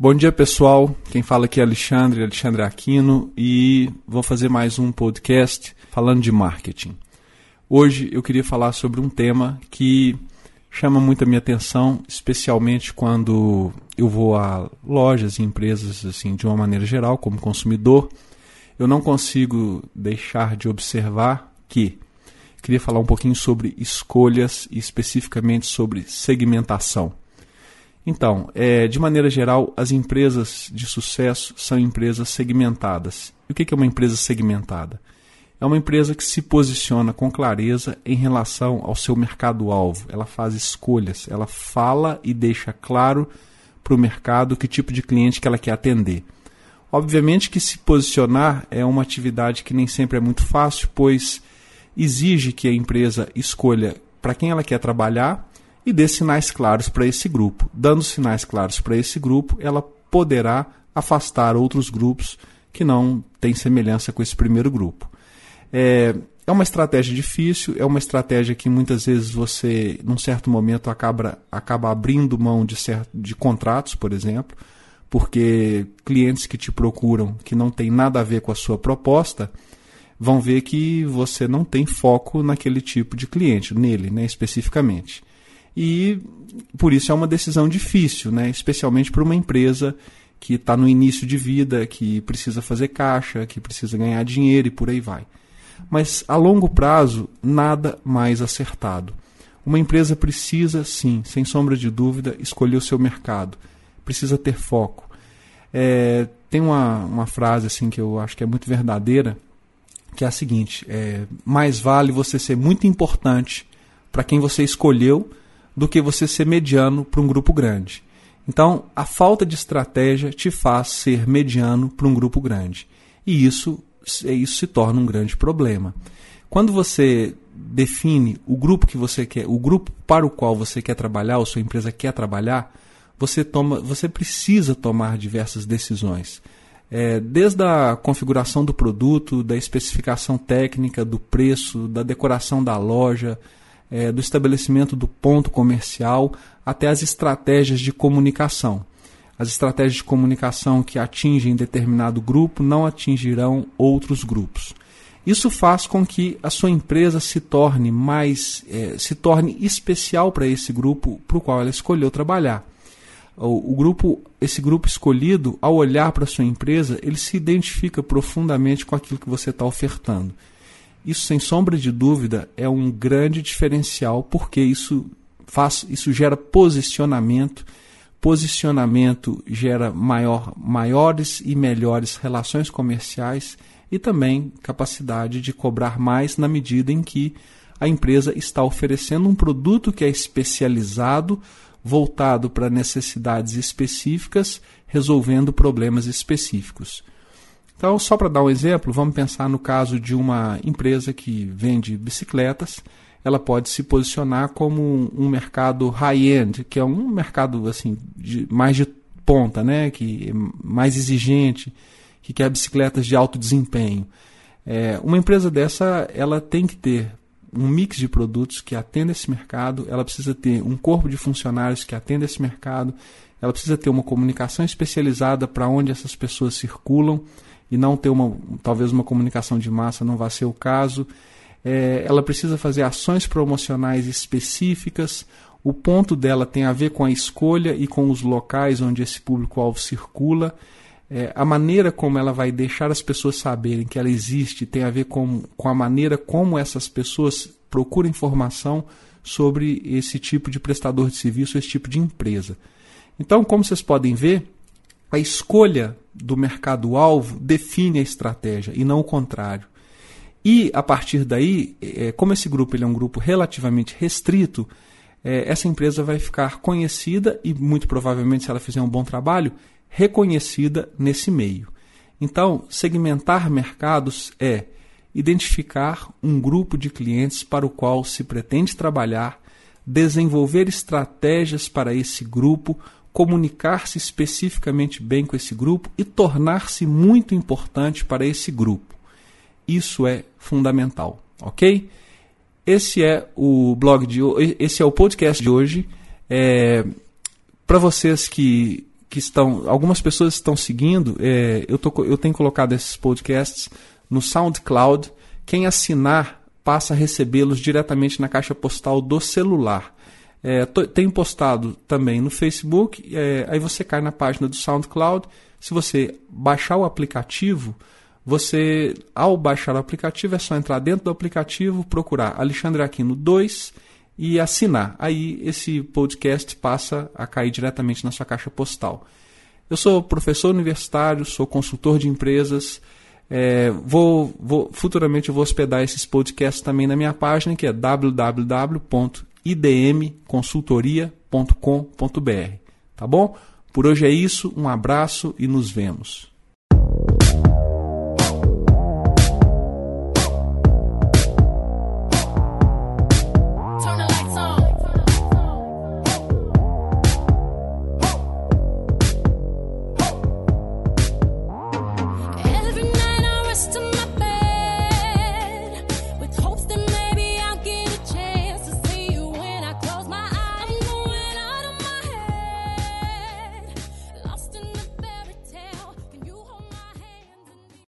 Bom dia pessoal, quem fala aqui é Alexandre, Alexandre Aquino e vou fazer mais um podcast falando de marketing. Hoje eu queria falar sobre um tema que chama muito a minha atenção, especialmente quando eu vou a lojas e empresas assim de uma maneira geral, como consumidor, eu não consigo deixar de observar que queria falar um pouquinho sobre escolhas e especificamente sobre segmentação. Então, é, de maneira geral, as empresas de sucesso são empresas segmentadas. E o que é uma empresa segmentada? É uma empresa que se posiciona com clareza em relação ao seu mercado-alvo. Ela faz escolhas, ela fala e deixa claro para o mercado que tipo de cliente que ela quer atender. Obviamente que se posicionar é uma atividade que nem sempre é muito fácil, pois exige que a empresa escolha para quem ela quer trabalhar e dê sinais claros para esse grupo. Dando sinais claros para esse grupo, ela poderá afastar outros grupos que não têm semelhança com esse primeiro grupo. É, é uma estratégia difícil, é uma estratégia que muitas vezes você, num certo momento, acaba, acaba abrindo mão de, certo, de contratos, por exemplo, porque clientes que te procuram que não tem nada a ver com a sua proposta vão ver que você não tem foco naquele tipo de cliente, nele, né, especificamente e por isso é uma decisão difícil, né? especialmente para uma empresa que está no início de vida, que precisa fazer caixa, que precisa ganhar dinheiro e por aí vai. Mas a longo prazo, nada mais acertado. Uma empresa precisa, sim, sem sombra de dúvida, escolher o seu mercado, precisa ter foco. É, tem uma, uma frase assim que eu acho que é muito verdadeira, que é a seguinte: é, mais vale você ser muito importante para quem você escolheu do que você ser mediano para um grupo grande. Então, a falta de estratégia te faz ser mediano para um grupo grande. E isso, isso se torna um grande problema. Quando você define o grupo que você quer, o grupo para o qual você quer trabalhar, ou sua empresa quer trabalhar, você, toma, você precisa tomar diversas decisões. É, desde a configuração do produto, da especificação técnica, do preço, da decoração da loja, é, do estabelecimento do ponto comercial até as estratégias de comunicação. As estratégias de comunicação que atingem determinado grupo não atingirão outros grupos. Isso faz com que a sua empresa se torne mais, é, se torne especial para esse grupo para o qual ela escolheu trabalhar. O, o, grupo, esse grupo escolhido, ao olhar para a sua empresa, ele se identifica profundamente com aquilo que você está ofertando. Isso, sem sombra de dúvida, é um grande diferencial, porque isso, faz, isso gera posicionamento. Posicionamento gera maior, maiores e melhores relações comerciais e também capacidade de cobrar mais na medida em que a empresa está oferecendo um produto que é especializado, voltado para necessidades específicas, resolvendo problemas específicos. Então, só para dar um exemplo, vamos pensar no caso de uma empresa que vende bicicletas. Ela pode se posicionar como um, mercado high-end, que é um mercado assim de, mais de ponta, né? que é mais exigente, que quer bicicletas de alto desempenho. É, uma empresa dessa ela tem que ter um mix de produtos que atenda esse mercado, ela precisa ter um corpo de funcionários que atenda esse mercado, ela precisa ter uma comunicação especializada para onde essas pessoas circulam e não ter uma, talvez uma comunicação de massa não vá ser o caso. É, ela precisa fazer ações promocionais específicas. O ponto dela tem a ver com a escolha e com os locais onde esse público-alvo circula. É, a maneira como ela vai deixar as pessoas saberem que ela existe tem a ver com, com a maneira como essas pessoas procuram informação sobre esse tipo de prestador de serviço, esse tipo de empresa. Então, como vocês podem ver, a escolha do mercado-alvo define a estratégia e não o contrário. E a partir daí, é, como esse grupo ele é um grupo relativamente restrito, é, essa empresa vai ficar conhecida e, muito provavelmente, se ela fizer um bom trabalho, reconhecida nesse meio. Então, segmentar mercados é identificar um grupo de clientes para o qual se pretende trabalhar, desenvolver estratégias para esse grupo comunicar-se especificamente bem com esse grupo e tornar-se muito importante para esse grupo. Isso é fundamental, ok? Esse é o blog de esse é o podcast de hoje. É, para vocês que que estão. Algumas pessoas estão seguindo. É, eu, tô, eu tenho colocado esses podcasts no SoundCloud. Quem assinar passa a recebê-los diretamente na caixa postal do celular. É, postado também no Facebook. É, aí você cai na página do SoundCloud. Se você baixar o aplicativo, você, ao baixar o aplicativo, é só entrar dentro do aplicativo, procurar Alexandre Aquino 2 e assinar. Aí esse podcast passa a cair diretamente na sua caixa postal. Eu sou professor universitário, sou consultor de empresas. É, vou, vou, futuramente eu vou hospedar esses podcasts também na minha página, que é www.idmconsultoria.com.br. Tá bom? Por hoje é isso, um abraço e nos vemos.